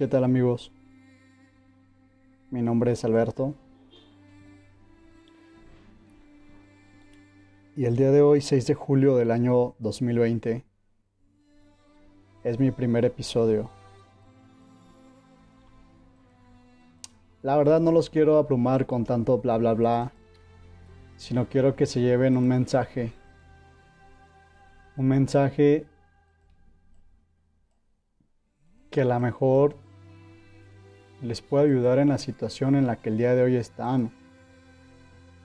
¿Qué tal amigos? Mi nombre es Alberto. Y el día de hoy, 6 de julio del año 2020, es mi primer episodio. La verdad no los quiero abrumar con tanto bla bla bla, sino quiero que se lleven un mensaje. Un mensaje que a lo mejor les puede ayudar en la situación en la que el día de hoy están.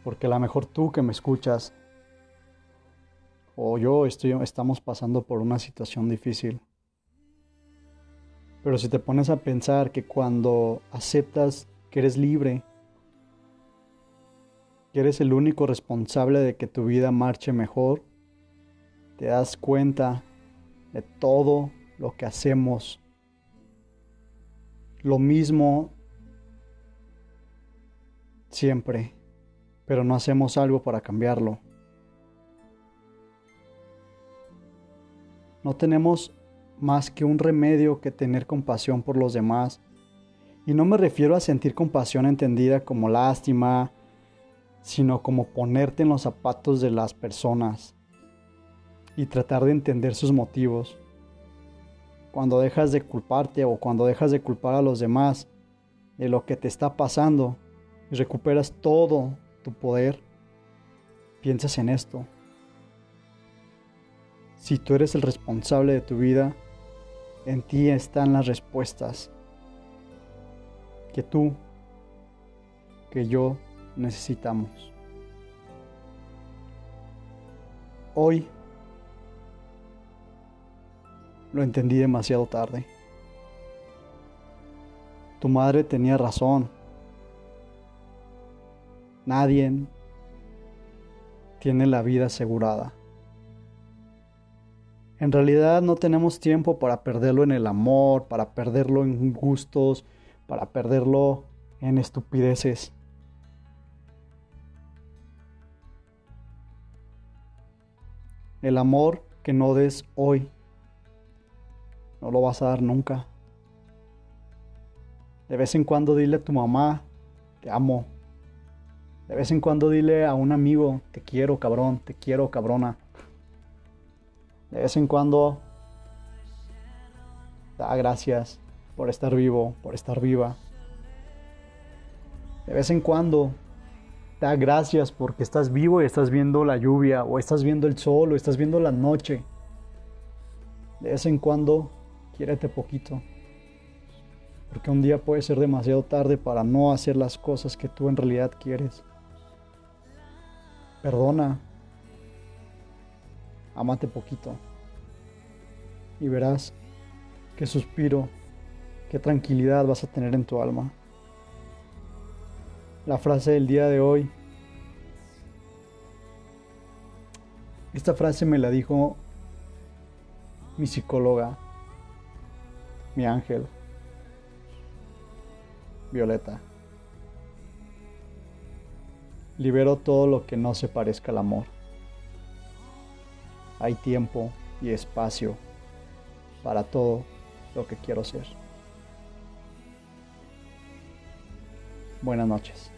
Porque a lo mejor tú que me escuchas o yo estoy, estamos pasando por una situación difícil. Pero si te pones a pensar que cuando aceptas que eres libre, que eres el único responsable de que tu vida marche mejor, te das cuenta de todo lo que hacemos. Lo mismo siempre, pero no hacemos algo para cambiarlo. No tenemos más que un remedio que tener compasión por los demás. Y no me refiero a sentir compasión entendida como lástima, sino como ponerte en los zapatos de las personas y tratar de entender sus motivos. Cuando dejas de culparte o cuando dejas de culpar a los demás de lo que te está pasando y recuperas todo tu poder, piensas en esto. Si tú eres el responsable de tu vida, en ti están las respuestas que tú, que yo necesitamos. Hoy lo entendí demasiado tarde. Tu madre tenía razón. Nadie tiene la vida asegurada. En realidad no tenemos tiempo para perderlo en el amor, para perderlo en gustos, para perderlo en estupideces. El amor que no des hoy, no lo vas a dar nunca. De vez en cuando dile a tu mamá, te amo. De vez en cuando dile a un amigo, te quiero cabrón, te quiero cabrona. De vez en cuando da gracias por estar vivo, por estar viva. De vez en cuando da gracias porque estás vivo y estás viendo la lluvia, o estás viendo el sol, o estás viendo la noche. De vez en cuando quiérete poquito. Porque un día puede ser demasiado tarde para no hacer las cosas que tú en realidad quieres. Perdona amate poquito y verás qué suspiro, qué tranquilidad vas a tener en tu alma. La frase del día de hoy, esta frase me la dijo mi psicóloga, mi ángel, Violeta. Libero todo lo que no se parezca al amor hay tiempo y espacio para todo lo que quiero ser. Buenas noches.